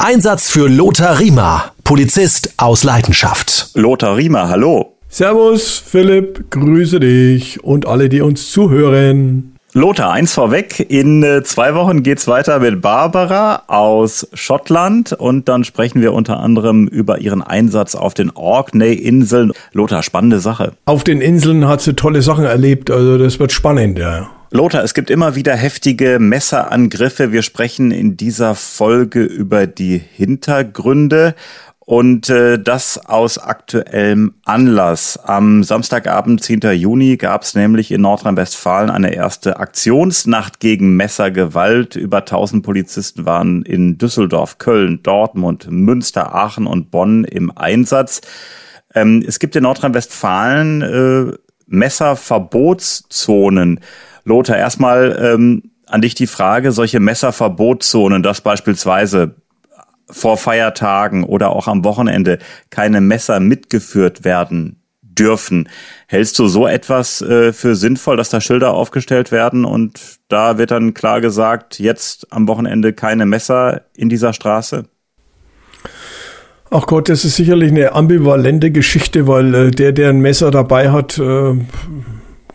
Einsatz für Lothar Riemer, Polizist aus Leidenschaft. Lothar Riemer, hallo. Servus, Philipp, grüße dich und alle, die uns zuhören. Lothar, eins vorweg. In äh, zwei Wochen geht's weiter mit Barbara aus Schottland und dann sprechen wir unter anderem über ihren Einsatz auf den Orkney-Inseln. Lothar, spannende Sache. Auf den Inseln hat sie tolle Sachen erlebt, also das wird spannend, ja. Lothar, es gibt immer wieder heftige Messerangriffe. Wir sprechen in dieser Folge über die Hintergründe. Und äh, das aus aktuellem Anlass. Am Samstagabend, 10. Juni, gab es nämlich in Nordrhein-Westfalen eine erste Aktionsnacht gegen Messergewalt. Über 1000 Polizisten waren in Düsseldorf, Köln, Dortmund, Münster, Aachen und Bonn im Einsatz. Ähm, es gibt in Nordrhein-Westfalen äh, Messerverbotszonen. Lothar, erstmal ähm, an dich die Frage, solche Messerverbotszonen, dass beispielsweise vor Feiertagen oder auch am Wochenende keine Messer mitgeführt werden dürfen. Hältst du so etwas äh, für sinnvoll, dass da Schilder aufgestellt werden und da wird dann klar gesagt, jetzt am Wochenende keine Messer in dieser Straße? Ach Gott, das ist sicherlich eine ambivalente Geschichte, weil äh, der, der ein Messer dabei hat, äh,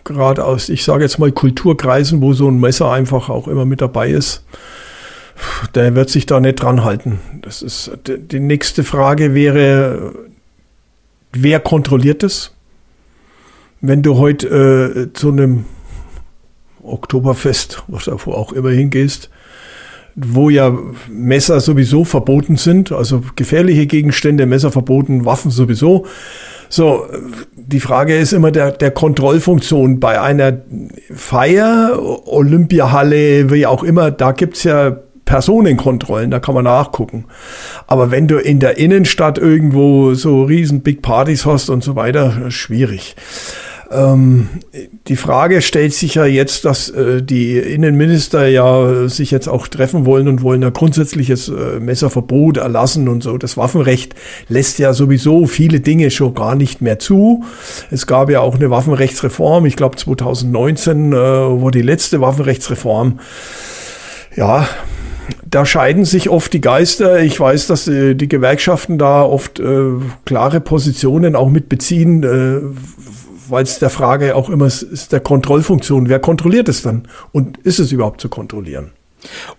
gerade aus, ich sage jetzt mal Kulturkreisen, wo so ein Messer einfach auch immer mit dabei ist, der wird sich da nicht dran halten. Das ist, die nächste Frage wäre, wer kontrolliert es? Wenn du heute äh, zu einem Oktoberfest, was du auch immer hingehst, wo ja Messer sowieso verboten sind, also gefährliche Gegenstände, Messer verboten, Waffen sowieso. So, die Frage ist immer der, der Kontrollfunktion. Bei einer Feier, Olympiahalle, wie auch immer, da gibt's ja Personenkontrollen, da kann man nachgucken. Aber wenn du in der Innenstadt irgendwo so riesen Big Partys hast und so weiter, schwierig. Ähm, die Frage stellt sich ja jetzt, dass äh, die Innenminister ja sich jetzt auch treffen wollen und wollen ein grundsätzliches äh, Messerverbot erlassen und so. Das Waffenrecht lässt ja sowieso viele Dinge schon gar nicht mehr zu. Es gab ja auch eine Waffenrechtsreform, ich glaube 2019 äh, wurde die letzte Waffenrechtsreform. Ja, da scheiden sich oft die Geister. Ich weiß, dass äh, die Gewerkschaften da oft äh, klare Positionen auch mitbeziehen, äh, weil es der Frage auch immer ist der Kontrollfunktion. Wer kontrolliert es dann? Und ist es überhaupt zu kontrollieren?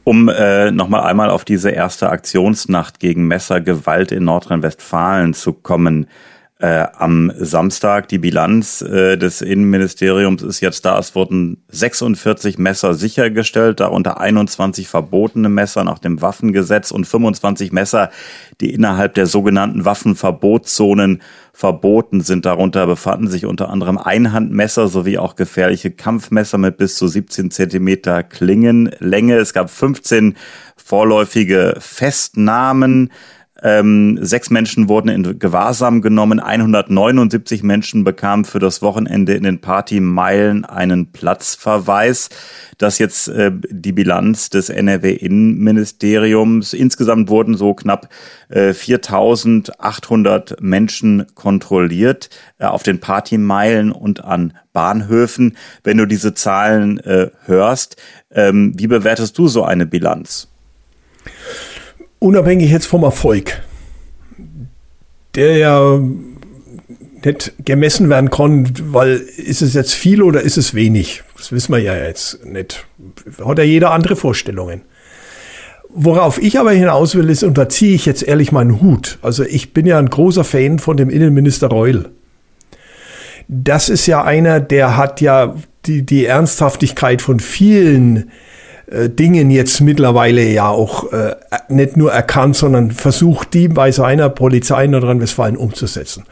Um äh, nochmal einmal auf diese erste Aktionsnacht gegen Messergewalt in Nordrhein-Westfalen zu kommen äh, am Samstag. Die Bilanz äh, des Innenministeriums ist jetzt da. Es wurden 46 Messer sichergestellt, darunter 21 verbotene Messer nach dem Waffengesetz und 25 Messer, die innerhalb der sogenannten Waffenverbotszonen verboten sind. Darunter befanden sich unter anderem Einhandmesser sowie auch gefährliche Kampfmesser mit bis zu 17 Zentimeter Klingenlänge. Es gab 15 vorläufige Festnahmen. Ähm, sechs Menschen wurden in Gewahrsam genommen. 179 Menschen bekamen für das Wochenende in den Partymeilen einen Platzverweis. Das jetzt äh, die Bilanz des NRW-Innenministeriums. Insgesamt wurden so knapp äh, 4800 Menschen kontrolliert äh, auf den Partymeilen und an Bahnhöfen. Wenn du diese Zahlen äh, hörst, ähm, wie bewertest du so eine Bilanz? Unabhängig jetzt vom Erfolg, der ja nicht gemessen werden kann, weil ist es jetzt viel oder ist es wenig? Das wissen wir ja jetzt nicht. Hat ja jeder andere Vorstellungen. Worauf ich aber hinaus will, ist, und da ziehe ich jetzt ehrlich meinen Hut. Also ich bin ja ein großer Fan von dem Innenminister Reul. Das ist ja einer, der hat ja die, die Ernsthaftigkeit von vielen äh, Dingen jetzt mittlerweile ja auch äh, nicht nur erkannt, sondern versucht, die bei seiner Polizei in Nordrhein-Westfalen umzusetzen.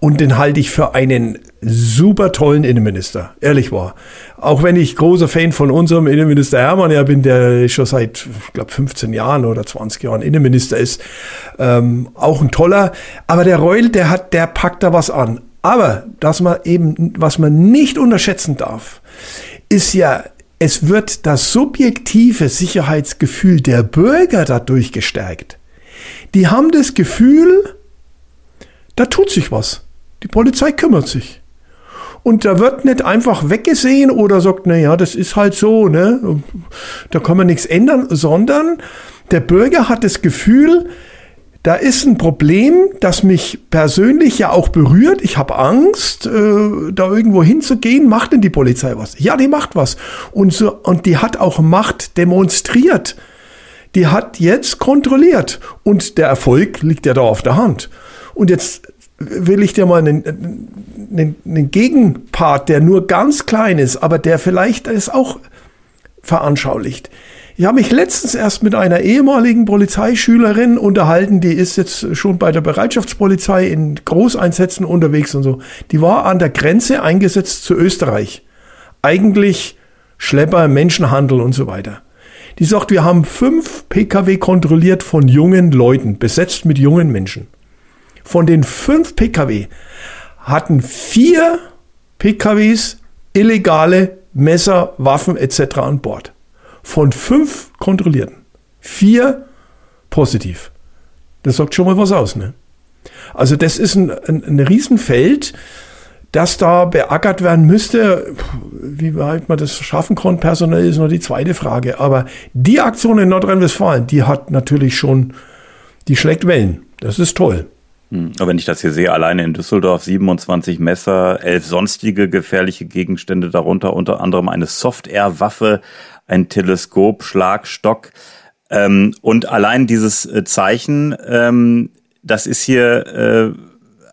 Und den halte ich für einen super tollen Innenminister, ehrlich war. Auch wenn ich großer Fan von unserem Innenminister Hermann ja bin, der schon seit, ich glaube, 15 Jahren oder 20 Jahren Innenminister ist, ähm, auch ein toller. Aber der Reul, der hat, der packt da was an. Aber, dass man eben, was man nicht unterschätzen darf, ist ja es wird das subjektive Sicherheitsgefühl der Bürger dadurch gestärkt. Die haben das Gefühl, da tut sich was. Die Polizei kümmert sich. Und da wird nicht einfach weggesehen oder sagt, na ja, das ist halt so, ne? Da kann man nichts ändern, sondern der Bürger hat das Gefühl, da ist ein Problem, das mich persönlich ja auch berührt. Ich habe Angst, äh, da irgendwo hinzugehen. Macht denn die Polizei was? Ja, die macht was. Und, so, und die hat auch Macht demonstriert. Die hat jetzt kontrolliert. Und der Erfolg liegt ja da auf der Hand. Und jetzt will ich dir mal einen, einen, einen Gegenpart, der nur ganz klein ist, aber der vielleicht es auch veranschaulicht. Ich habe mich letztens erst mit einer ehemaligen Polizeischülerin unterhalten, die ist jetzt schon bei der Bereitschaftspolizei in Großeinsätzen unterwegs und so. Die war an der Grenze eingesetzt zu Österreich. Eigentlich Schlepper, Menschenhandel und so weiter. Die sagt, wir haben fünf Pkw kontrolliert von jungen Leuten, besetzt mit jungen Menschen. Von den fünf Pkw hatten vier PKWs illegale Messer, Waffen etc. an Bord. Von fünf kontrollierten, vier positiv. Das sagt schon mal was aus, ne? Also das ist ein, ein, ein Riesenfeld, das da beackert werden müsste. Wie weit man das schaffen kann, personell ist noch die zweite Frage. Aber die Aktion in Nordrhein-Westfalen, die hat natürlich schon, die schlägt Wellen. Das ist toll. Hm, aber wenn ich das hier sehe, alleine in Düsseldorf 27 Messer, elf sonstige gefährliche Gegenstände, darunter unter anderem eine Soft-Air-Waffe, ein Teleskop, Schlagstock. Ähm, und allein dieses äh, Zeichen, ähm, das ist hier äh,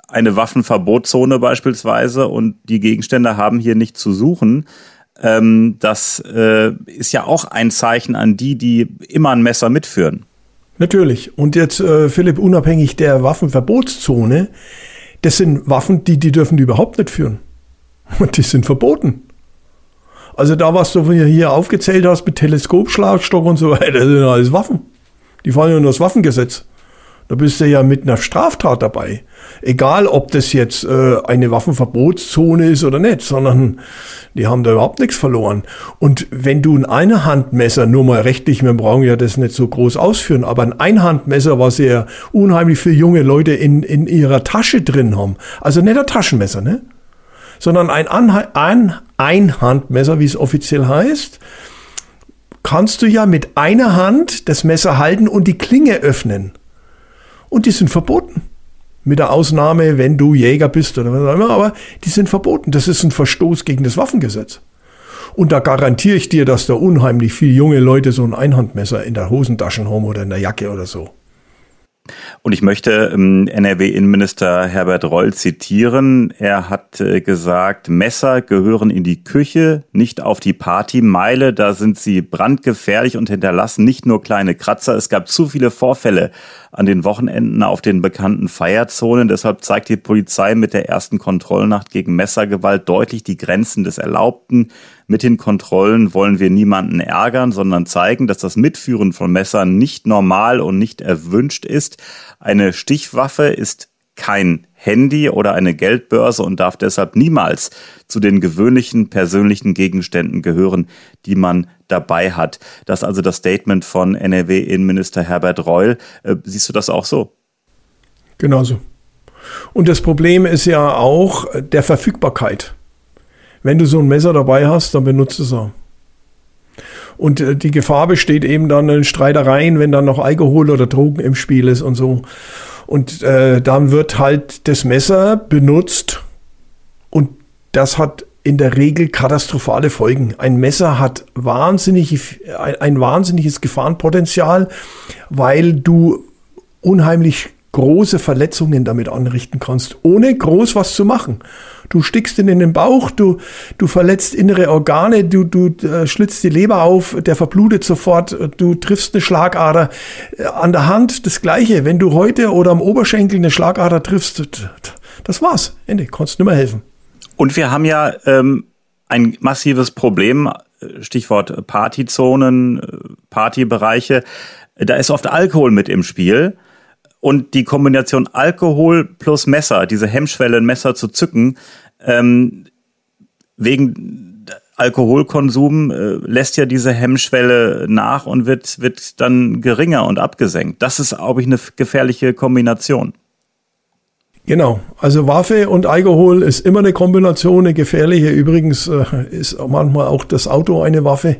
eine Waffenverbotszone beispielsweise und die Gegenstände haben hier nicht zu suchen. Ähm, das äh, ist ja auch ein Zeichen an die, die immer ein Messer mitführen. Natürlich. Und jetzt, äh, Philipp, unabhängig der Waffenverbotszone, das sind Waffen, die, die dürfen die überhaupt nicht führen. Und die sind verboten. Also da, was du hier aufgezählt hast mit Teleskopschlagstock und so weiter, das sind alles Waffen. Die fallen ja unter das Waffengesetz. Da bist du ja mit einer Straftat dabei. Egal, ob das jetzt äh, eine Waffenverbotszone ist oder nicht, sondern die haben da überhaupt nichts verloren. Und wenn du ein Einhandmesser, nur mal rechtlich, wir brauchen ja das nicht so groß ausführen, aber ein Einhandmesser, was ja unheimlich viele junge Leute in, in ihrer Tasche drin haben, also nicht ein Taschenmesser, ne? sondern ein, Anha ein Einhandmesser, wie es offiziell heißt, kannst du ja mit einer Hand das Messer halten und die Klinge öffnen. Und die sind verboten. Mit der Ausnahme, wenn du Jäger bist oder was auch immer, aber die sind verboten. Das ist ein Verstoß gegen das Waffengesetz. Und da garantiere ich dir, dass da unheimlich viele junge Leute so ein Einhandmesser in der Hosentasche haben oder in der Jacke oder so. Und ich möchte ähm, NRW-Innenminister Herbert Reul zitieren. Er hat äh, gesagt, Messer gehören in die Küche, nicht auf die Partymeile. Da sind sie brandgefährlich und hinterlassen nicht nur kleine Kratzer. Es gab zu viele Vorfälle an den Wochenenden auf den bekannten Feierzonen. Deshalb zeigt die Polizei mit der ersten Kontrollnacht gegen Messergewalt deutlich die Grenzen des Erlaubten. Mit den Kontrollen wollen wir niemanden ärgern, sondern zeigen, dass das Mitführen von Messern nicht normal und nicht erwünscht ist. Eine Stichwaffe ist kein Handy oder eine Geldbörse und darf deshalb niemals zu den gewöhnlichen persönlichen Gegenständen gehören, die man dabei hat. Das ist also das Statement von NRW-Innenminister Herbert Reul. Äh, siehst du das auch so? Genauso. Und das Problem ist ja auch der Verfügbarkeit. Wenn du so ein Messer dabei hast, dann benutzt es auch. Und äh, die Gefahr besteht eben dann in Streitereien, wenn dann noch Alkohol oder Drogen im Spiel ist und so. Und äh, dann wird halt das Messer benutzt und das hat in der Regel katastrophale Folgen. Ein Messer hat wahnsinnig, ein, ein wahnsinniges Gefahrenpotenzial, weil du unheimlich große Verletzungen damit anrichten kannst, ohne groß was zu machen. Du stickst ihn in den Bauch, du, du verletzt innere Organe, du, du äh, schlitzt die Leber auf, der verblutet sofort, du triffst eine Schlagader. Äh, an der Hand das Gleiche. Wenn du heute oder am Oberschenkel eine Schlagader triffst, das war's. Ende. Kannst nicht mehr helfen. Und wir haben ja ähm, ein massives Problem, äh, Stichwort Partyzonen, äh, Partybereiche. Da ist oft Alkohol mit im Spiel. Und die Kombination Alkohol plus Messer, diese Hemmschwelle, ein Messer zu zücken, ähm, wegen Alkoholkonsum äh, lässt ja diese Hemmschwelle nach und wird, wird dann geringer und abgesenkt. Das ist, glaube ich, eine gefährliche Kombination. Genau, also Waffe und Alkohol ist immer eine Kombination, eine gefährliche. Übrigens äh, ist manchmal auch das Auto eine Waffe.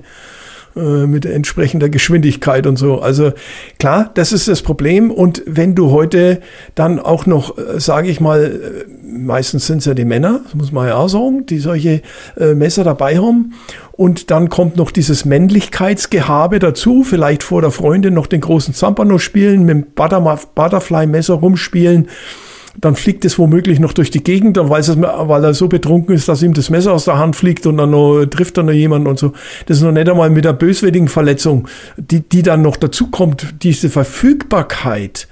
Äh, mit entsprechender Geschwindigkeit und so. Also klar, das ist das Problem. Und wenn du heute dann auch noch, äh, sage ich mal, äh, meistens sind es ja die Männer, muss man ja auch sagen, die solche äh, Messer dabei haben. Und dann kommt noch dieses Männlichkeitsgehabe dazu, vielleicht vor der Freundin noch den großen Zampano spielen, mit dem Butterfly-Messer rumspielen dann fliegt es womöglich noch durch die Gegend, dann weiß es, weil er so betrunken ist, dass ihm das Messer aus der Hand fliegt und dann noch, trifft er noch jemanden und so. Das ist noch nicht einmal mit der böswilligen Verletzung, die, die dann noch dazu kommt, diese Verfügbarkeit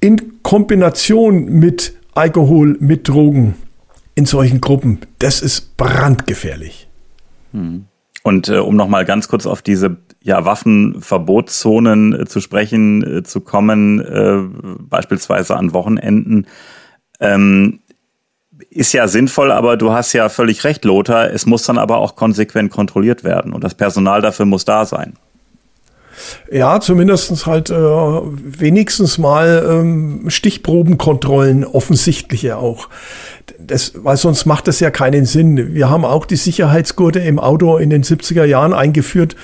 in Kombination mit Alkohol, mit Drogen in solchen Gruppen, das ist brandgefährlich. Hm. Und äh, um nochmal ganz kurz auf diese ja, Waffenverbotszonen äh, zu sprechen äh, zu kommen, äh, beispielsweise an Wochenenden, ähm, ist ja sinnvoll, aber du hast ja völlig recht, Lothar. Es muss dann aber auch konsequent kontrolliert werden und das Personal dafür muss da sein. Ja, zumindestens halt äh, wenigstens mal ähm, Stichprobenkontrollen, offensichtliche auch das, weil sonst macht das ja keinen Sinn. Wir haben auch die Sicherheitsgurte im Auto in den 70er Jahren eingeführt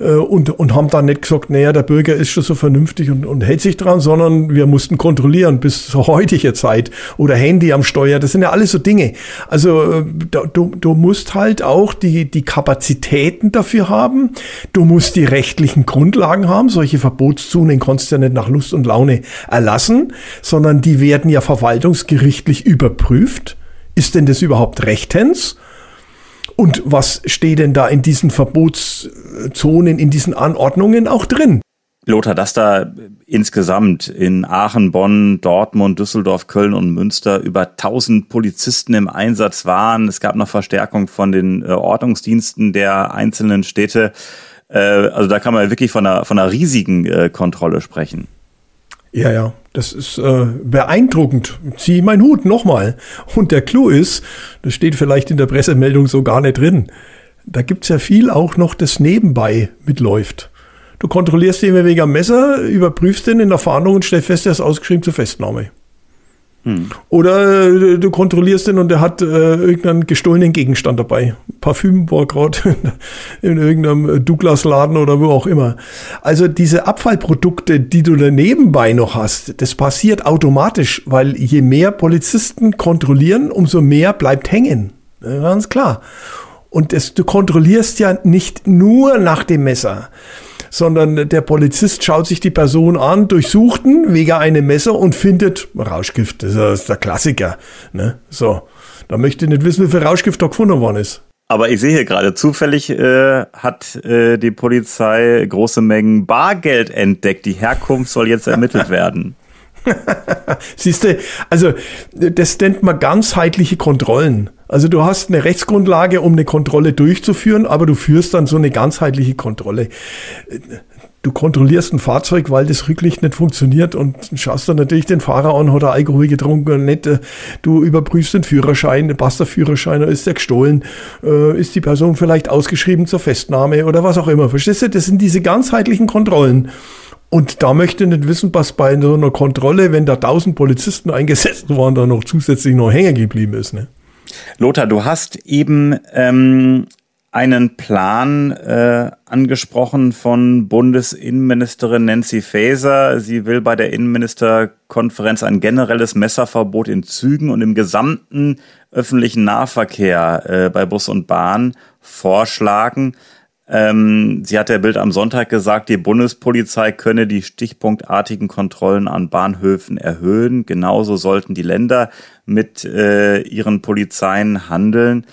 äh, und, und haben dann nicht gesagt, naja, der Bürger ist schon so vernünftig und, und hält sich dran, sondern wir mussten kontrollieren bis zur heutigen Zeit oder Handy am Steuer. Das sind ja alles so Dinge. Also äh, du, du musst halt auch die, die Kapazitäten dafür haben. Du musst die rechtlichen Grundlagen haben. Solche Verbotszonen kannst du ja nicht nach Lust und Laune erlassen, sondern die werden ja verwaltungsgerichtlich überprüft. Ist denn das überhaupt rechtens? Und was steht denn da in diesen Verbotszonen, in diesen Anordnungen auch drin? Lothar, dass da insgesamt in Aachen, Bonn, Dortmund, Düsseldorf, Köln und Münster über 1000 Polizisten im Einsatz waren. Es gab noch Verstärkung von den äh, Ordnungsdiensten der einzelnen Städte. Äh, also da kann man wirklich von einer, von einer riesigen äh, Kontrolle sprechen. Ja, ja, das ist äh, beeindruckend. Zieh mein Hut nochmal. Und der Clou ist, das steht vielleicht in der Pressemeldung so gar nicht drin. Da gibt's ja viel auch noch, das nebenbei mitläuft. Du kontrollierst den wegen am Messer, überprüfst den in der Fahndung und stellst fest, er ist ausgeschrieben zur Festnahme. Hm. Oder äh, du kontrollierst den und der hat äh, irgendeinen gestohlenen Gegenstand dabei. Parfüm war gerade in irgendeinem Douglas-Laden oder wo auch immer. Also diese Abfallprodukte, die du nebenbei noch hast, das passiert automatisch, weil je mehr Polizisten kontrollieren, umso mehr bleibt hängen. Ganz klar. Und das, du kontrollierst ja nicht nur nach dem Messer sondern der Polizist schaut sich die Person an, durchsucht ihn wegen einem Messer und findet Rauschgift. Das ist der Klassiker. Ne? So, da möchte ich nicht wissen, wie viel Rauschgift da gefunden worden ist. Aber ich sehe hier gerade, zufällig äh, hat äh, die Polizei große Mengen Bargeld entdeckt. Die Herkunft soll jetzt ermittelt werden. Siehst du, also das nennt man ganzheitliche Kontrollen. Also du hast eine Rechtsgrundlage, um eine Kontrolle durchzuführen, aber du führst dann so eine ganzheitliche Kontrolle. Du kontrollierst ein Fahrzeug, weil das Rücklicht nicht funktioniert und schaust dann natürlich den Fahrer an, hat er Alkohol getrunken oder nicht. Du überprüfst den Führerschein, passt der Führerschein oder ist der gestohlen? Äh, ist die Person vielleicht ausgeschrieben zur Festnahme oder was auch immer? Verstehst du? Das sind diese ganzheitlichen Kontrollen. Und da möchte ich nicht wissen, was bei so einer Kontrolle, wenn da tausend Polizisten eingesetzt waren, da noch zusätzlich noch hängen geblieben ist. Ne? Lothar, du hast eben ähm, einen Plan äh, angesprochen von Bundesinnenministerin Nancy Faeser. Sie will bei der Innenministerkonferenz ein generelles Messerverbot in Zügen und im gesamten öffentlichen Nahverkehr äh, bei Bus und Bahn vorschlagen. Ähm, sie hat der Bild am Sonntag gesagt, die Bundespolizei könne die stichpunktartigen Kontrollen an Bahnhöfen erhöhen. Genauso sollten die Länder mit äh, ihren Polizeien handeln.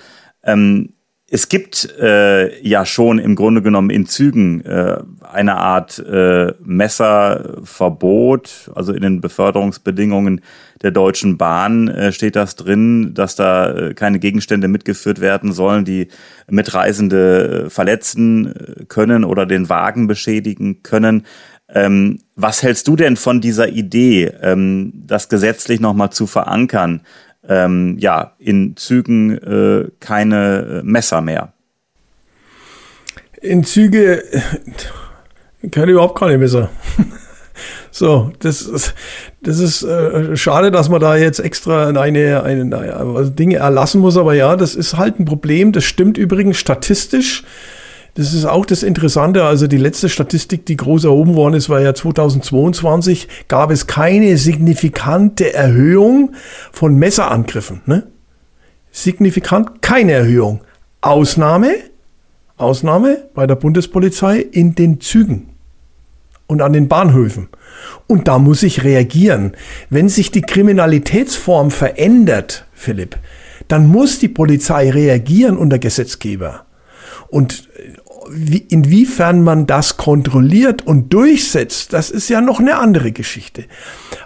Ähm, es gibt äh, ja schon im Grunde genommen in Zügen äh, eine Art äh, Messerverbot, also in den Beförderungsbedingungen der Deutschen Bahn äh, steht das drin, dass da äh, keine Gegenstände mitgeführt werden sollen, die Mitreisende äh, verletzen äh, können oder den Wagen beschädigen können. Ähm, was hältst du denn von dieser Idee, ähm, das gesetzlich nochmal zu verankern? Ähm, ja, in Zügen äh, keine äh, Messer mehr. In Züge keine überhaupt keine Messer. So, das ist, das ist äh, schade, dass man da jetzt extra eine, eine, eine also Dinge erlassen muss, aber ja, das ist halt ein Problem. Das stimmt übrigens statistisch Das ist auch das Interessante. Also die letzte Statistik, die groß erhoben worden ist, war ja 2022, gab es keine signifikante Erhöhung von Messerangriffen. Ne? Signifikant keine Erhöhung. Ausnahme, Ausnahme bei der Bundespolizei in den Zügen und an den Bahnhöfen. Und da muss ich reagieren. Wenn sich die Kriminalitätsform verändert, Philipp, dann muss die Polizei reagieren und der Gesetzgeber. Und inwiefern man das kontrolliert und durchsetzt, das ist ja noch eine andere Geschichte.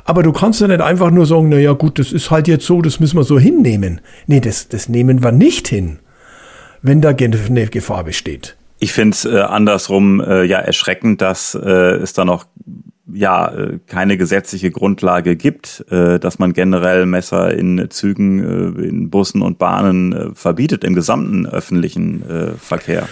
Aber du kannst ja nicht einfach nur sagen, na ja gut, das ist halt jetzt so, das müssen wir so hinnehmen. Nee, das, das nehmen wir nicht hin, wenn da eine Gefahr besteht. Ich finde es äh, andersrum äh, ja erschreckend, dass äh, es da noch ja äh, keine gesetzliche Grundlage gibt, äh, dass man generell Messer in Zügen, äh, in Bussen und Bahnen verbietet im gesamten öffentlichen Verkehr.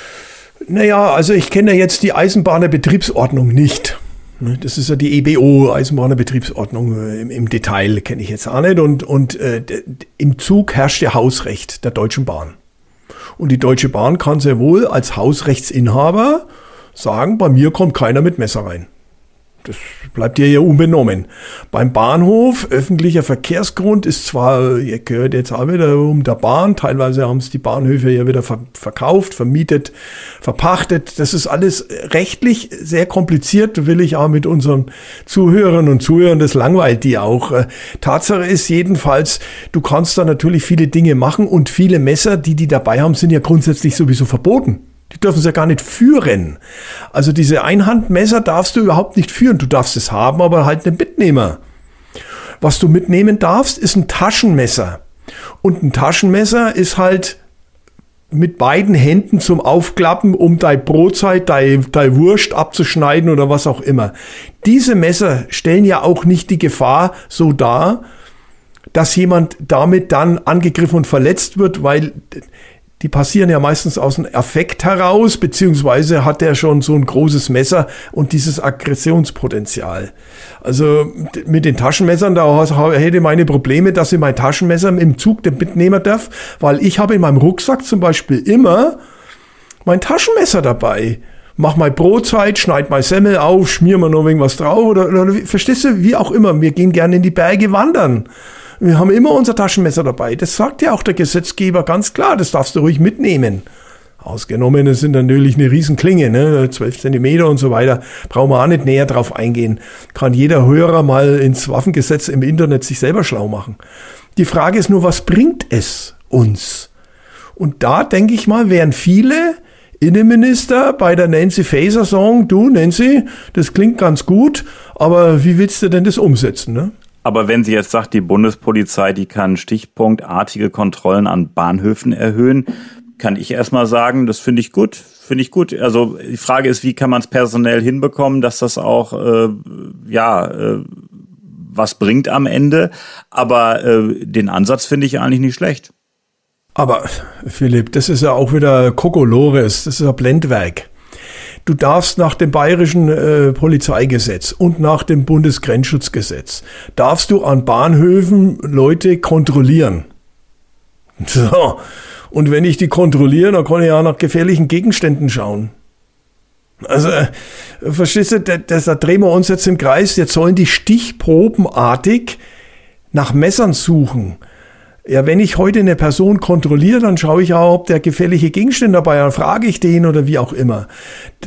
Naja, also ich kenne ja jetzt die Eisenbahnerbetriebsordnung nicht. Ne, das ist ja die EBO, Eisenbahnerbetriebsordnung äh, im, im Detail, kenne ich jetzt auch nicht. Und, und äh, im Zug herrscht ja Hausrecht der Deutschen Bahn. Und die Deutsche Bahn kann sehr wohl als Hausrechtsinhaber sagen, bei mir kommt keiner mit Messer rein. Das bleibt dir ja unbenommen. Beim Bahnhof, öffentlicher Verkehrsgrund ist zwar, ihr gehört jetzt auch wieder um der Bahn, teilweise haben es die Bahnhöfe ja wieder verkauft, vermietet, verpachtet. Das ist alles rechtlich sehr kompliziert, will ich auch mit unseren Zuhörern und Zuhörern, das langweilt die auch. Äh, Tatsache ist jedenfalls, du kannst da natürlich viele Dinge machen und viele Messer, die die dabei haben, sind ja grundsätzlich sowieso verboten. Die dürfen sie ja gar nicht führen. Also diese Einhandmesser darfst du überhaupt nicht führen. Du darfst es haben, aber halt einen Mitnehmer. Was du mitnehmen darfst, ist ein Taschenmesser. Und ein Taschenmesser ist halt mit beiden Händen zum Aufklappen, um dein Brotzeit, dein, dein Wurst abzuschneiden oder was auch immer. Diese Messer stellen ja auch nicht die Gefahr so dar, dass jemand damit dann angegriffen und verletzt wird, weil die passieren ja meistens aus dem Affekt heraus, beziehungsweise hat er schon so ein großes Messer und dieses Aggressionspotenzial. Also mit den Taschenmessern, da hätte ich meine Probleme, dass ich mein Taschenmesser im Zug mitnehmen darf, weil ich habe in meinem Rucksack zum Beispiel immer mein Taschenmesser dabei. Mach mal Brotzeit, schneid mal Semmel auf, schmier mal noch irgendwas drauf oder, oder verstehst du, wie auch immer. Wir gehen gerne in die Berge wandern. Wir haben immer unser Taschenmesser dabei. Das sagt ja auch der Gesetzgeber ganz klar. Das darfst du ruhig mitnehmen. Ausgenommen, es sind natürlich eine Riesenklinge, ne? 12 Zentimeter und so weiter. Brauchen wir auch nicht näher drauf eingehen. Kann jeder Hörer mal ins Waffengesetz im Internet sich selber schlau machen. Die Frage ist nur, was bringt es uns? Und da denke ich mal, wären viele Innenminister bei der Nancy Faeser sagen, du Nancy, das klingt ganz gut, aber wie willst du denn das umsetzen? Ne? Aber wenn sie jetzt sagt, die Bundespolizei, die kann stichpunktartige Kontrollen an Bahnhöfen erhöhen, kann ich erstmal sagen, das finde ich gut, finde ich gut. Also die Frage ist, wie kann man es personell hinbekommen, dass das auch äh, ja äh, was bringt am Ende. Aber äh, den Ansatz finde ich eigentlich nicht schlecht. Aber Philipp, das ist ja auch wieder Kokolores, das ist ja Blendwerk. Du darfst nach dem bayerischen äh, Polizeigesetz und nach dem Bundesgrenzschutzgesetz, darfst du an Bahnhöfen Leute kontrollieren. So. Und wenn ich die kontrolliere, dann kann ich ja nach gefährlichen Gegenständen schauen. Also, äh, verstehst du, das, da drehen wir uns jetzt im Kreis. Jetzt sollen die stichprobenartig nach Messern suchen. Ja, wenn ich heute eine Person kontrolliere, dann schaue ich auch, ob der gefährliche Gegenstände dabei hat, frage ich den oder wie auch immer.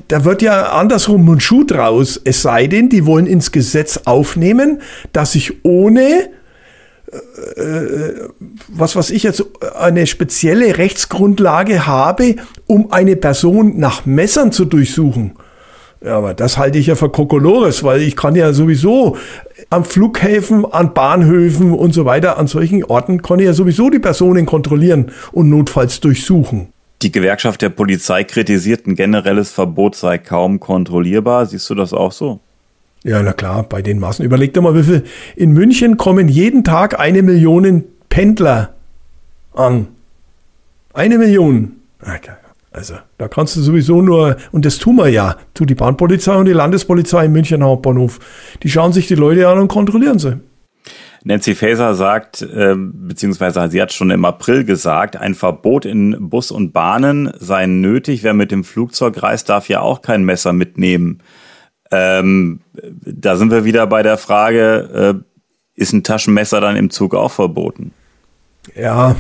Da wird ja andersrum ein Schuh draus, es sei denn, die wollen ins Gesetz aufnehmen, dass ich ohne äh, äh was was ich jetzt eine spezielle Rechtsgrundlage habe, um eine Person nach Messern zu durchsuchen. Ja, aber das halte ich ja für Kokolores, weil ich kann ja sowieso am Flughäfen, an Bahnhöfen und so weiter, an solchen Orten kann ich ja sowieso die Personen kontrollieren und notfalls durchsuchen. Die Gewerkschaft der Polizei kritisiert, ein generelles Verbot sei kaum kontrollierbar. Siehst du das auch so? Ja, na klar, bei den Maßen. Überleg dir mal, wie viel. In München kommen jeden Tag eine Million Pendler an. Eine Million. Okay. Also, da kannst du sowieso nur, und das tun wir ja, tu die Bahnpolizei und die Landespolizei im München Hauptbahnhof. Die schauen sich die Leute an und kontrollieren sie. Nancy Faeser sagt, äh, beziehungsweise sie hat schon im April gesagt, ein Verbot in Bus und Bahnen sei nötig. Wer mit dem Flugzeug reist, darf ja auch kein Messer mitnehmen. Ähm, da sind wir wieder bei der Frage, äh, ist ein Taschenmesser dann im Zug auch verboten? Ja,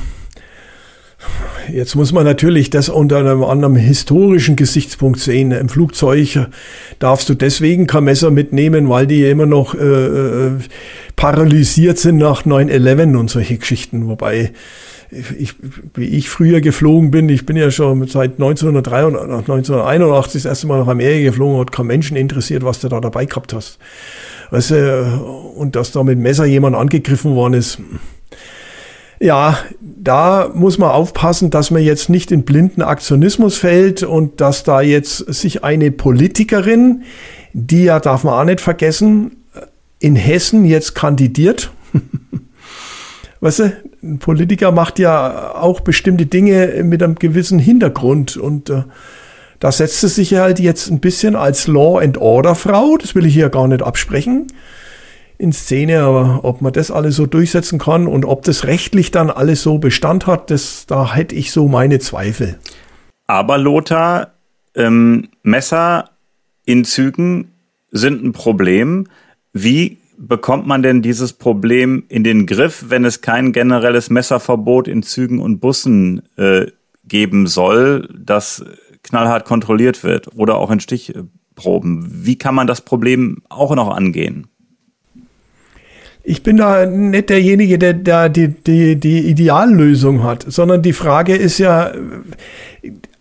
Jetzt muss man natürlich das unter einem anderen historischen Gesichtspunkt sehen. Im Flugzeug darfst du deswegen kein Messer mitnehmen, weil die immer noch äh, äh paralysiert sind nach 9-11 und solche Geschichten. Wobei, ich, wie ich früher geflogen bin, ich bin ja schon seit 1983, 1981 das erste Mal nach Amerika geflogen, hat kein Menschen interessiert, was du da dabei gehabt hast. Weißt du, und dass da mit Messer jemand angegriffen worden ist, ja, da muss man aufpassen, dass man jetzt nicht in blinden Aktionismus fällt und dass da jetzt sich eine Politikerin, die ja, darf man auch nicht vergessen, in Hessen jetzt kandidiert. weißt du, ein Politiker macht ja auch bestimmte Dinge mit einem gewissen Hintergrund und äh, da setzt sie sich halt jetzt ein bisschen als Law and Order Frau, das will ich hier gar nicht absprechen, in Szene, aber ob man das alles so durchsetzen kann und ob das rechtlich dann alles so Bestand hat, das, da hätte ich so meine Zweifel. Aber Lothar, ähm, Messer in Zügen sind ein Problem. Wie bekommt man denn dieses Problem in den Griff, wenn es kein generelles Messerverbot in Zügen und Bussen äh, geben soll, das knallhart kontrolliert wird oder auch in Stichproben? Wie kann man das Problem auch noch angehen? Ich bin da nicht derjenige, der da die, die, die Ideallösung hat, sondern die Frage ist ja,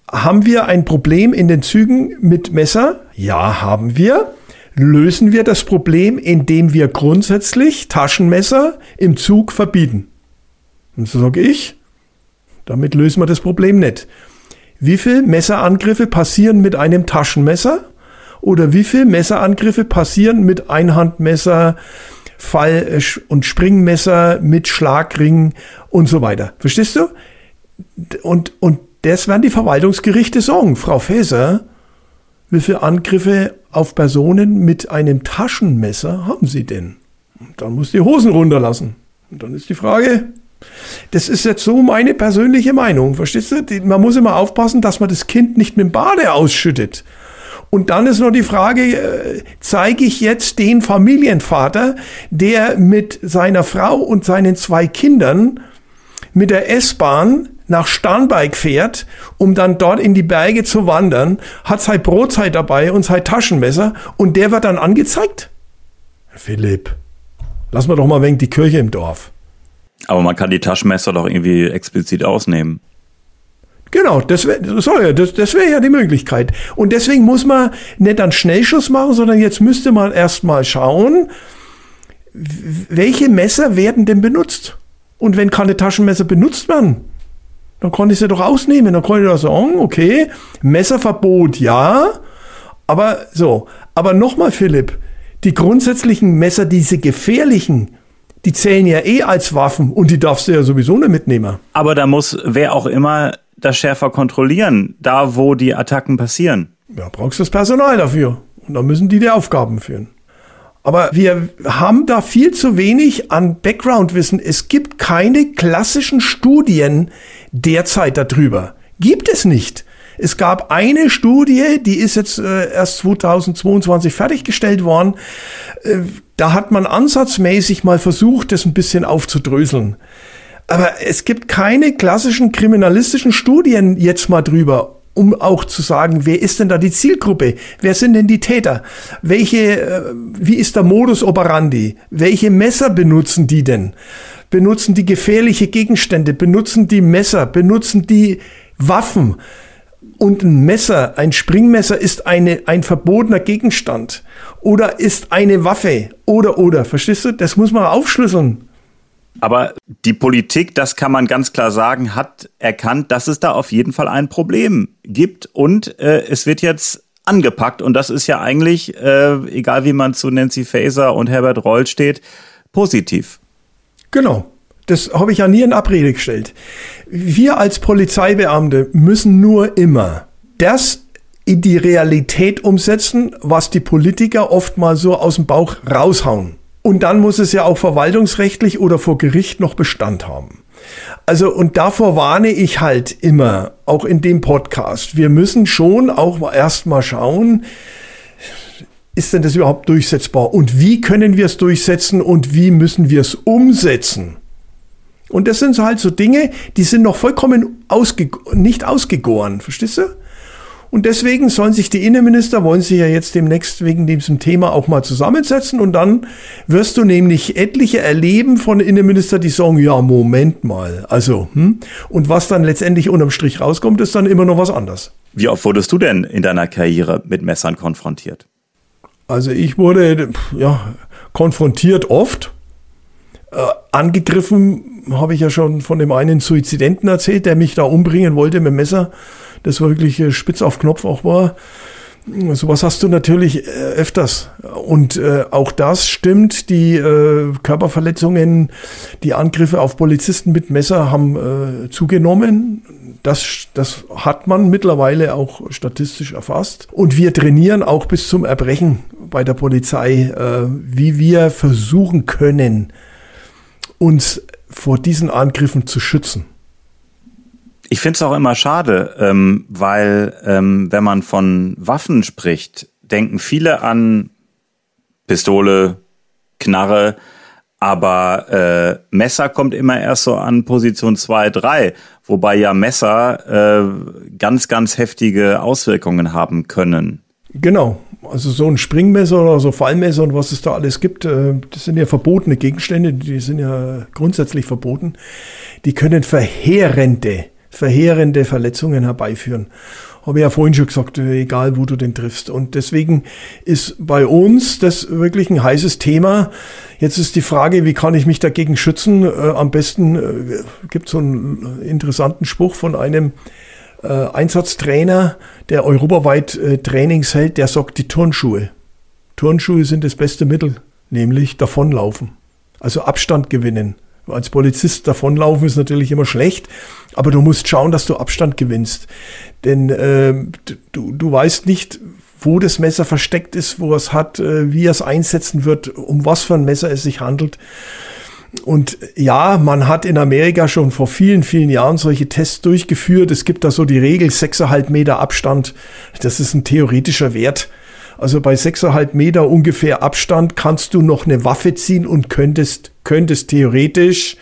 haben wir ein Problem in den Zügen mit Messer? Ja, haben wir. Lösen wir das Problem, indem wir grundsätzlich Taschenmesser im Zug verbieten? Und so sage ich, damit lösen wir das Problem nicht. Wie viele Messerangriffe passieren mit einem Taschenmesser? Oder wie viele Messerangriffe passieren mit Einhandmesser, Fall- äh, und Springmesser mit Schlagring und so weiter. Verstehst du? Und, und das werden die Verwaltungsgerichte sagen. Frau Faeser, wie viele Angriffe auf Personen mit einem Taschenmesser haben Sie denn? Und dann muss die Hosen runterlassen. Und dann ist die Frage, das ist jetzt so meine persönliche Meinung, verstehst du? Man muss immer aufpassen, dass man das Kind nicht mit dem Bade ausschüttet. Und dann ist noch die Frage, äh, zeige ich jetzt den Familienvater, der mit seiner Frau und seinen zwei Kindern mit der S-Bahn nach Starnberg fährt, um dann dort in die Berge zu wandern, hat sein Brotzeit dabei und sein Taschenmesser und der wird dann angezeigt? Philipp, lass mal doch mal wegen die Kirche im Dorf. Aber man kann die Taschenmesser doch irgendwie explizit ausnehmen. Genau, das wäre so, ja, das, das wär ja die Möglichkeit. Und deswegen muss man nicht einen Schnellschuss machen, sondern jetzt müsste man erstmal schauen, welche Messer werden denn benutzt? Und wenn keine Taschenmesser benutzt werden, dann kann ich sie doch ausnehmen. Dann kann ich doch sagen, okay, Messerverbot ja, aber so. Aber nochmal, Philipp, die grundsätzlichen Messer, diese gefährlichen, die zählen ja eh als Waffen und die darfst du ja sowieso nicht mitnehmen. Aber da muss wer auch immer das schärfer kontrollieren, da wo die Attacken passieren. Ja, brauchst du das Personal dafür. Und dann müssen die die Aufgaben führen. Aber wir haben da viel zu wenig an Background-Wissen. Es gibt keine klassischen Studien derzeit darüber. Gibt es nicht. Es gab eine Studie, die ist jetzt äh, erst 2022 fertiggestellt worden. Äh, da hat man ansatzmäßig mal versucht, das ein bisschen aufzudröseln. Aber es gibt keine klassischen kriminalistischen Studien jetzt mal drüber, um auch zu sagen, wer ist denn da die Zielgruppe? Wer sind denn die Täter? Welche, äh, wie ist der Modus operandi? Welche Messer benutzen die denn? Benutzen die gefährliche Gegenstände? Benutzen die Messer? Benutzen die Waffen? Und ein Messer, ein Springmesser ist eine, ein verbotener Gegenstand. Oder ist eine Waffe. Oder, oder. Verstehst du? Das muss man aufschlüsseln. Aber die Politik, das kann man ganz klar sagen, hat erkannt, dass es da auf jeden Fall ein Problem gibt und äh, es wird jetzt angepackt und das ist ja eigentlich, äh, egal wie man zu Nancy Faeser und Herbert Reul steht, positiv. Genau. Das habe ich ja nie in Abrede gestellt. Wir als Polizeibeamte müssen nur immer das in die Realität umsetzen, was die Politiker oft mal so aus dem Bauch raushauen. Und dann muss es ja auch verwaltungsrechtlich oder vor Gericht noch Bestand haben. Also, und davor warne ich halt immer, auch in dem Podcast. Wir müssen schon auch erstmal schauen, ist denn das überhaupt durchsetzbar? Und wie können wir es durchsetzen und wie müssen wir es umsetzen? Und das sind halt so Dinge, die sind noch vollkommen ausge nicht ausgegoren, verstehst du? Und deswegen sollen sich die Innenminister, wollen sich ja jetzt demnächst wegen diesem Thema auch mal zusammensetzen und dann wirst du nämlich etliche erleben von Innenminister, die sagen, ja, Moment mal, also, hm? Und was dann letztendlich unterm Strich rauskommt, ist dann immer noch was anderes. Wie oft wurdest du denn in deiner Karriere mit Messern konfrontiert? Also ich wurde, ja, konfrontiert oft. Äh, angegriffen habe ich ja schon von dem einen Suizidenten erzählt, der mich da umbringen wollte mit dem Messer das wirklich äh, spitz auf Knopf auch war. Sowas hast du natürlich äh, öfters. Und äh, auch das stimmt. Die äh, Körperverletzungen, die Angriffe auf Polizisten mit Messer haben äh, zugenommen. Das, das hat man mittlerweile auch statistisch erfasst. Und wir trainieren auch bis zum Erbrechen bei der Polizei, wie wir versuchen können, uns vor diesen Angriffen zu schützen. Ich finde es auch immer schade, ähm, weil ähm, wenn man von Waffen spricht, denken viele an Pistole, Knarre, aber äh, Messer kommt immer erst so an Position 2, 3, wobei ja Messer äh, ganz, ganz heftige Auswirkungen haben können. Genau. Also so ein Springmesser oder so Fallmesser und was es da alles gibt, äh, das sind ja verbotene Gegenstände, die sind ja grundsätzlich verboten. Die können verheerende verheerende Verletzungen herbeiführen. Habe ich ja vorhin schon gesagt, äh, egal wo du den triffst. Und deswegen ist bei uns das wirklich ein heißes Thema. Jetzt ist die Frage, wie kann ich mich dagegen schützen? Äh, am besten gibt es so einen interessanten Spruch von einem äh, Einsatztrainer, der europaweit äh, Trainings hält, der sagt die Turnschuhe. Turnschuhe sind das beste Mittel, nämlich davonlaufen. Also Abstand gewinnen. Als Polizist davonlaufen ist natürlich immer schlecht, aber du musst schauen, dass du Abstand gewinnst. Denn äh, du, du weißt nicht, wo das Messer versteckt ist, wo es hat, äh, wie es einsetzen wird, um was für ein Messer es sich handelt. Und ja, man hat in Amerika schon vor vielen, vielen Jahren solche Tests durchgeführt. Es gibt da so die Regel 6,5 Meter Abstand. Das ist ein theoretischer Wert. Also bei 6,5 Meter ungefähr Abstand kannst du noch eine Waffe ziehen und könntest, könntest theoretisch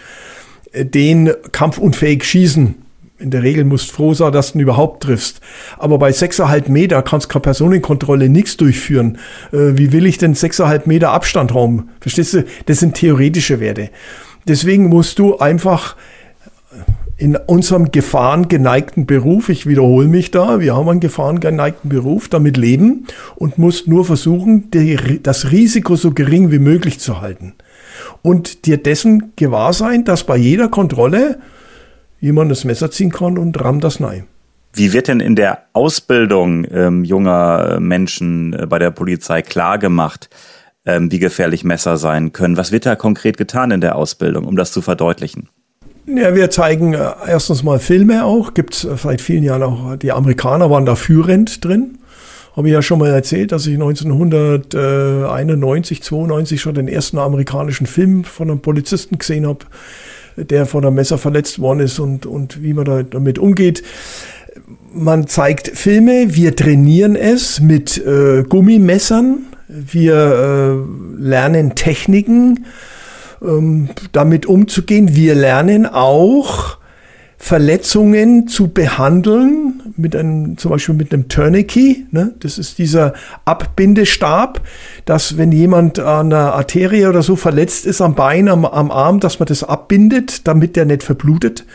äh, den kampfunfähig schießen. In der Regel musst du froh sein, dass du ihn überhaupt triffst. Aber bei 6,5 Meter kannst du keine Personenkontrolle nichts durchführen. Äh, wie will ich denn 6,5 Meter Abstand haben? Verstehst du? Das sind theoretische Werte. Deswegen musst du einfach in unserem gefahrengeneigten Beruf, ich wiederhole mich da, wir haben einen gefahrengeneigten Beruf, damit leben und musst nur versuchen, die, das Risiko so gering wie möglich zu halten. Und dir dessen gewahr sein, dass bei jeder Kontrolle jemand das Messer ziehen kann und rammt das Nein. Wie wird denn in der Ausbildung ähm, junger Menschen äh, bei der Polizei klargemacht, ähm, wie gefährlich Messer sein können? Was wird da konkret getan in der Ausbildung, um das zu verdeutlichen? Ja, wir zeigen äh, erstens mal Filme auch. Gibt es äh, seit vielen Jahren auch, die Amerikaner waren da führend drin. Habe ich ja schon mal erzählt, dass ich 1991, 92 schon den ersten amerikanischen Film von einem Polizisten gesehen habe, der von einem Messer verletzt worden ist und, und wie man da damit umgeht. Man zeigt Filme, wir trainieren es mit äh, Gummimessern, wir äh, lernen Techniken, ähm, damit umzugehen. Wir lernen auch Verletzungen zu behandeln mit einem, zum Beispiel mit einem Tourniquet. Ne? Das ist dieser Abbindestab, dass wenn jemand an der Arterie oder so verletzt ist am Bein, am, am Arm, dass man das abbindet, damit der nicht verblutet.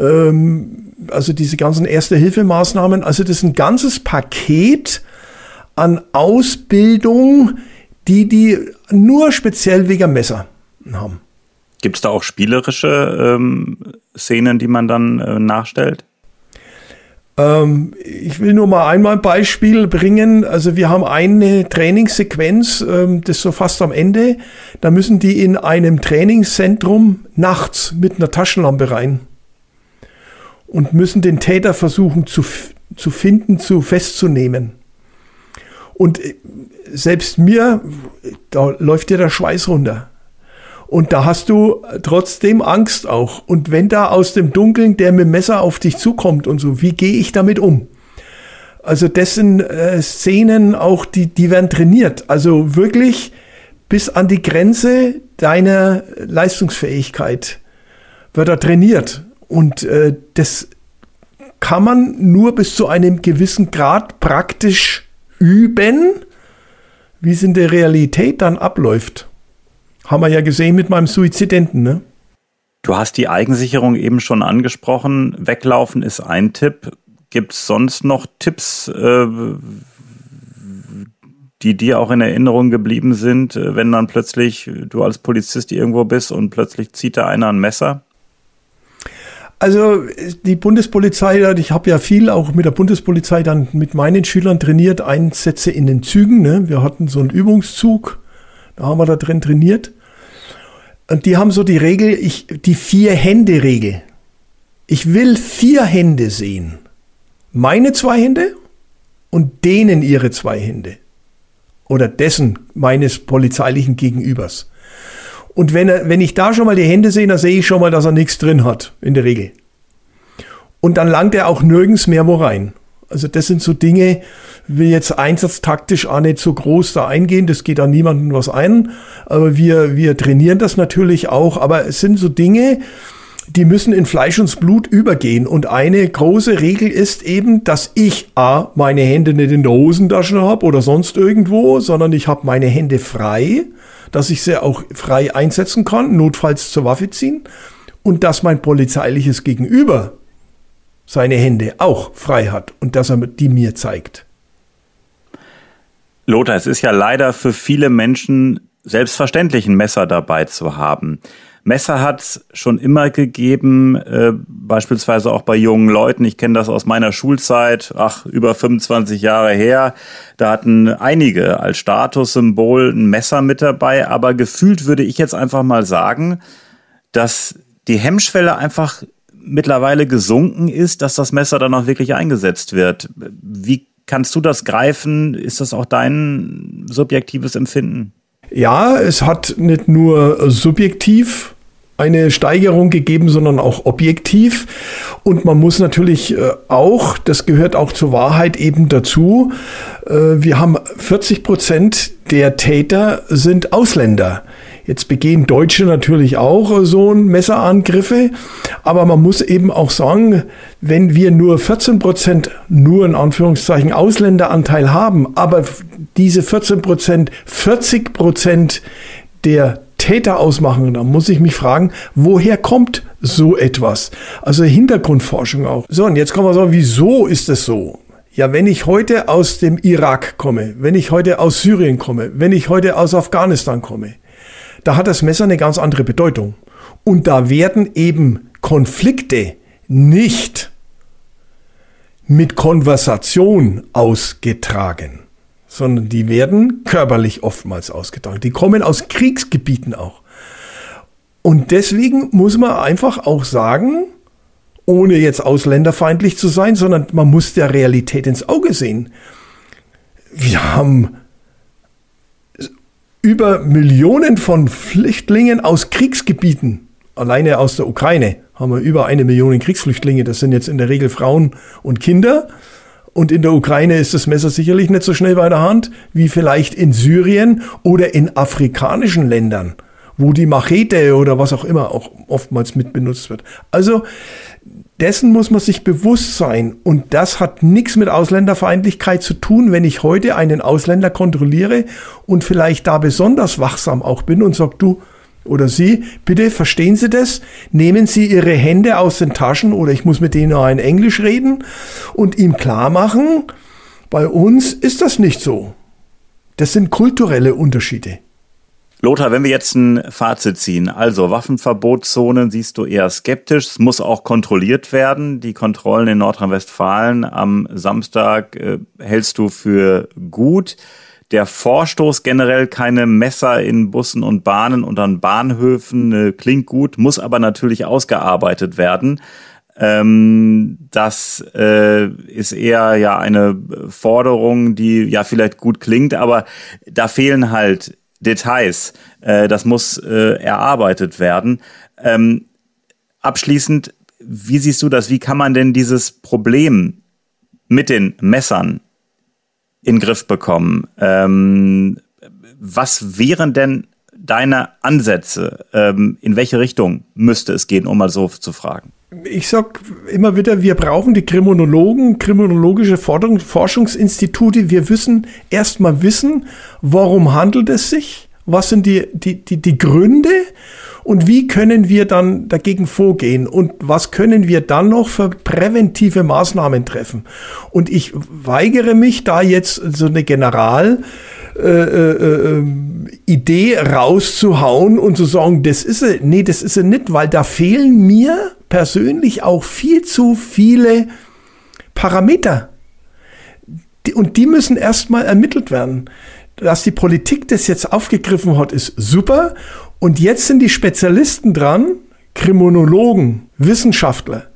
Ähm, also diese ganzen Erste-Hilfemaßnahmen. Also das ist ein ganzes Paket an Ausbildung, die die nur speziell wegen Messer haben. Gibt es da auch spielerische ähm, Szenen, die man dann äh, nachstellt? Ähm, ich will nur mal einmal ein Beispiel bringen. Also wir haben eine Trainingssequenz, ähm, das ist so fast am Ende. Da müssen die in einem Trainingszentrum nachts mit einer Taschenlampe rein und müssen den Täter versuchen zu, zu finden, zu festzunehmen. Und äh, selbst mir, da läuft dir der Schweiß runter. Und da hast du trotzdem Angst auch. Und wenn da aus dem Dunkeln der mit dem Messer auf dich zukommt und so, wie gehe ich damit um? Also das sind äh, Szenen auch, die, die werden trainiert. Also wirklich bis an die Grenze deiner Leistungsfähigkeit wird er trainiert. Und äh, das kann man nur bis zu einem gewissen Grad praktisch üben, wie es in der Realität dann abläuft. Haben wir ja gesehen mit meinem Suizidenten, ne? Du hast die Eigensicherung eben schon angesprochen. Weglaufen ist ein Tipp. Gibt es sonst noch Tipps, äh, die dir auch in Erinnerung geblieben sind, äh, wenn dann plötzlich du als Polizist irgendwo bist und plötzlich zieht da einer ein Messer? Also die Bundespolizei, ich habe ja viel auch mit der Bundespolizei dann mit meinen Schülern trainiert, Einsätze in den Zügen. Ne? Wir hatten so einen Übungszug, da haben wir da drin trainiert. Und die haben so die Regel, ich, die Vier-Hände-Regel. Ich will vier Hände sehen. Meine zwei Hände und denen ihre zwei Hände. Oder dessen, meines polizeilichen Gegenübers. Und wenn, er, wenn ich da schon mal die Hände sehe, dann sehe ich schon mal, dass er nichts drin hat, in der Regel. Und dann langt er auch nirgends mehr wo rein. Also das sind so Dinge, will jetzt einsatztaktisch auch nicht so groß da eingehen, das geht an niemanden was ein, aber wir, wir trainieren das natürlich auch, aber es sind so Dinge, die müssen in Fleisch und Blut übergehen. Und eine große Regel ist eben, dass ich A, meine Hände nicht in der Hosentasche habe oder sonst irgendwo, sondern ich habe meine Hände frei dass ich sie auch frei einsetzen kann, notfalls zur Waffe ziehen. Und dass mein polizeiliches Gegenüber seine Hände auch frei hat und dass er die mir zeigt. Lothar, es ist ja leider für viele Menschen selbstverständlich, ein Messer dabei zu haben. Messer hat es schon immer gegeben, äh, beispielsweise auch bei jungen Leuten. Ich kenne das aus meiner Schulzeit, ach, über 25 Jahre her. Da hatten einige als Statussymbol ein Messer mit dabei. Aber gefühlt würde ich jetzt einfach mal sagen, dass die Hemmschwelle einfach mittlerweile gesunken ist, dass das Messer dann auch wirklich eingesetzt wird. Wie kannst du das greifen? Ist das auch dein subjektives Empfinden? Ja, es hat nicht nur subjektiv eine Steigerung gegeben, sondern auch objektiv. Und man muss natürlich äh, auch, das gehört auch zur Wahrheit eben dazu, äh, wir haben 40 Prozent der Täter sind Ausländer. Jetzt begehen Deutsche natürlich auch so Messerangriffe, aber man muss eben auch sagen, wenn wir nur 14 Prozent, nur in Anführungszeichen Ausländeranteil haben, aber diese 14 Prozent, 40 Prozent der Täter ausmachen. Da muss ich mich fragen, woher kommt so etwas? Also Hintergrundforschung auch. So, und jetzt kommen wir sagen, wieso ist es so? Ja, wenn ich heute aus dem Irak komme, wenn ich heute aus Syrien komme, wenn ich heute aus Afghanistan komme, da hat das Messer eine ganz andere Bedeutung. Und da werden eben Konflikte nicht mit Konversation ausgetragen sondern die werden körperlich oftmals ausgetragen. Die kommen aus Kriegsgebieten auch. Und deswegen muss man einfach auch sagen, ohne jetzt ausländerfeindlich zu sein, sondern man muss der Realität ins Auge sehen. Wir haben über Millionen von Flüchtlingen aus Kriegsgebieten, alleine aus der Ukraine haben wir über eine Million Kriegsflüchtlinge, das sind jetzt in der Regel Frauen und Kinder. Und in der Ukraine ist das Messer sicherlich nicht so schnell bei der Hand wie vielleicht in Syrien oder in afrikanischen Ländern, wo die Machete oder was auch immer auch oftmals mit benutzt wird. Also dessen muss man sich bewusst sein. Und das hat nichts mit Ausländerfeindlichkeit zu tun, wenn ich heute einen Ausländer kontrolliere und vielleicht da besonders wachsam auch bin und sage, du, oder Sie, bitte verstehen Sie das, nehmen Sie Ihre Hände aus den Taschen oder ich muss mit denen auch in Englisch reden und ihm klar machen, bei uns ist das nicht so. Das sind kulturelle Unterschiede. Lothar, wenn wir jetzt ein Fazit ziehen, also Waffenverbotszonen siehst du eher skeptisch, es muss auch kontrolliert werden. Die Kontrollen in Nordrhein-Westfalen am Samstag äh, hältst du für gut der Vorstoß generell keine Messer in Bussen und Bahnen und an Bahnhöfen äh, klingt gut, muss aber natürlich ausgearbeitet werden. Ähm, das äh, ist eher ja eine Forderung, die ja vielleicht gut klingt, aber da fehlen halt Details. Äh, das muss äh, erarbeitet werden. Ähm, abschließend, wie siehst du das? Wie kann man denn dieses Problem mit den Messern in Griff bekommen? Ähm, was wären denn deine Ansätze? Ähm, in welche Richtung müsste es gehen, um mal so zu fragen? Ich sag immer wieder, wir brauchen die Kriminologen, kriminologische Forschungsinstitute. Wir müssen erstmal wissen, warum handelt es sich? Was sind die, die, die, die Gründe? Und wie können wir dann dagegen vorgehen? Und was können wir dann noch für präventive Maßnahmen treffen? Und ich weigere mich da jetzt so eine General, äh, äh, äh, Idee rauszuhauen und zu sagen, das ist er. Nee, das ist er nicht, weil da fehlen mir persönlich auch viel zu viele Parameter. Und die müssen erstmal ermittelt werden. Dass die Politik das jetzt aufgegriffen hat, ist super. Und jetzt sind die Spezialisten dran, Kriminologen, Wissenschaftler,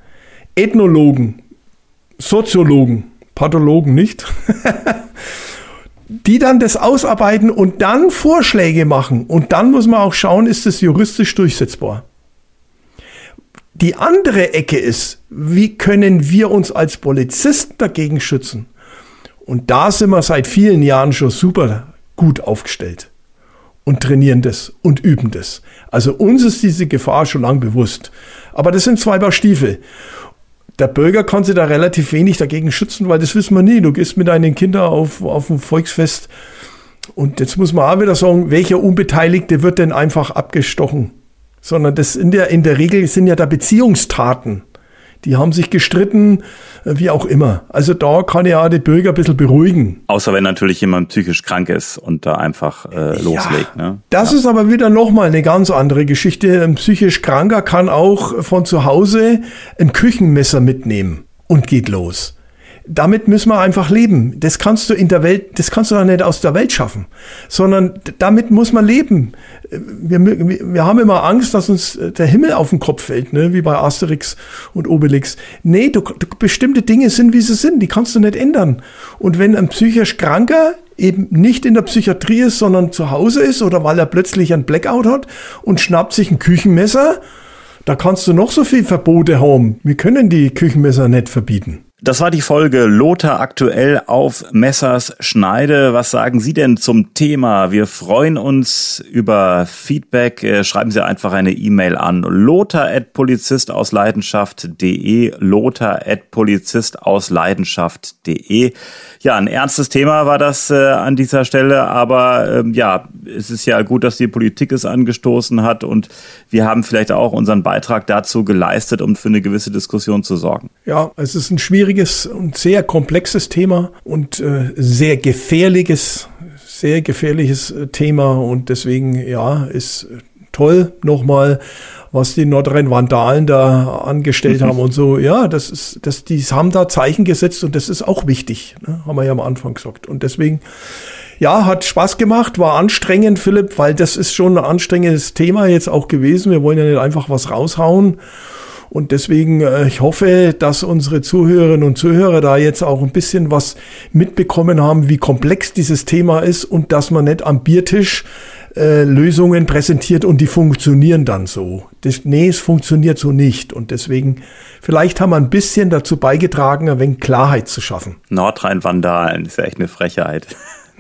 Ethnologen, Soziologen, Pathologen nicht, die dann das ausarbeiten und dann Vorschläge machen. Und dann muss man auch schauen, ist das juristisch durchsetzbar. Die andere Ecke ist, wie können wir uns als Polizisten dagegen schützen? Und da sind wir seit vielen Jahren schon super gut aufgestellt und trainieren das und üben das. Also uns ist diese Gefahr schon lang bewusst. Aber das sind zwei Paar Stiefel. Der Bürger kann sich da relativ wenig dagegen schützen, weil das wissen wir nie. Du gehst mit deinen Kindern auf, auf ein Volksfest und jetzt muss man auch wieder sagen, welcher Unbeteiligte wird denn einfach abgestochen? Sondern das in der, in der Regel sind ja da Beziehungstaten. Die haben sich gestritten, äh, wie auch immer. Also da kann ja die Bürger ein bisschen beruhigen. Außer wenn natürlich jemand psychisch krank ist und da einfach äh, loslegt. Ja, ne? Das ja. ist aber wieder nochmal eine ganz andere Geschichte. Ein psychisch Kranker kann auch von zu Hause ein Küchenmesser mitnehmen und geht los damit müssen wir einfach leben. Das kannst du in der Welt, das kannst du doch nicht aus der Welt schaffen, sondern damit muss man leben. Wir, wir haben immer Angst, dass uns der Himmel auf den Kopf fällt, ne? wie bei Asterix und Obelix. Nee, du, du, bestimmte Dinge sind, wie sie sind, die kannst du nicht ändern. Und wenn ein psychisch Kranker eben nicht in der Psychiatrie ist, sondern zu Hause ist oder weil er plötzlich ein Blackout hat und schnappt sich ein Küchenmesser, da kannst du noch so viel Verbote haben. Wir können die Küchenmesser nicht verbieten. Das war die Folge Lothar aktuell auf Messers Schneide. Was sagen Sie denn zum Thema? Wir freuen uns über Feedback. Äh, schreiben Sie einfach eine E-Mail an lothar@polizistausleidenschaft.de lothar@polizistausleidenschaft.de. Ja, ein ernstes Thema war das äh, an dieser Stelle, aber ähm, ja, es ist ja gut, dass die Politik es angestoßen hat und wir haben vielleicht auch unseren Beitrag dazu geleistet, um für eine gewisse Diskussion zu sorgen. Ja, es ist ein schwieriges und sehr komplexes Thema und äh, sehr gefährliches, sehr gefährliches äh, Thema und deswegen, ja, ist toll nochmal, was die Nordrhein-Vandalen da angestellt haben und so. Ja, das ist, das, die haben da Zeichen gesetzt und das ist auch wichtig, ne? haben wir ja am Anfang gesagt. Und deswegen, ja, hat Spaß gemacht, war anstrengend, Philipp, weil das ist schon ein anstrengendes Thema jetzt auch gewesen. Wir wollen ja nicht einfach was raushauen. Und deswegen, äh, ich hoffe, dass unsere Zuhörerinnen und Zuhörer da jetzt auch ein bisschen was mitbekommen haben, wie komplex dieses Thema ist und dass man nicht am Biertisch äh, Lösungen präsentiert und die funktionieren dann so. Das, nee, es funktioniert so nicht. Und deswegen, vielleicht haben wir ein bisschen dazu beigetragen, ein wenig Klarheit zu schaffen. Nordrhein-Vandalen ist ja echt eine Frechheit.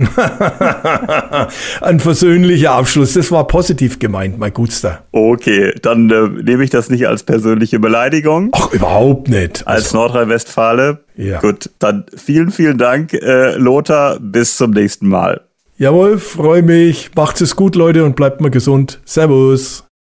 Ein versöhnlicher Abschluss. Das war positiv gemeint, mein Gutster. Okay, dann äh, nehme ich das nicht als persönliche Beleidigung. Ach, überhaupt nicht. Als also, Nordrhein-Westfale. Ja. Gut, dann vielen, vielen Dank, äh, Lothar. Bis zum nächsten Mal. Jawohl, freue mich. Macht's es gut, Leute, und bleibt mal gesund. Servus.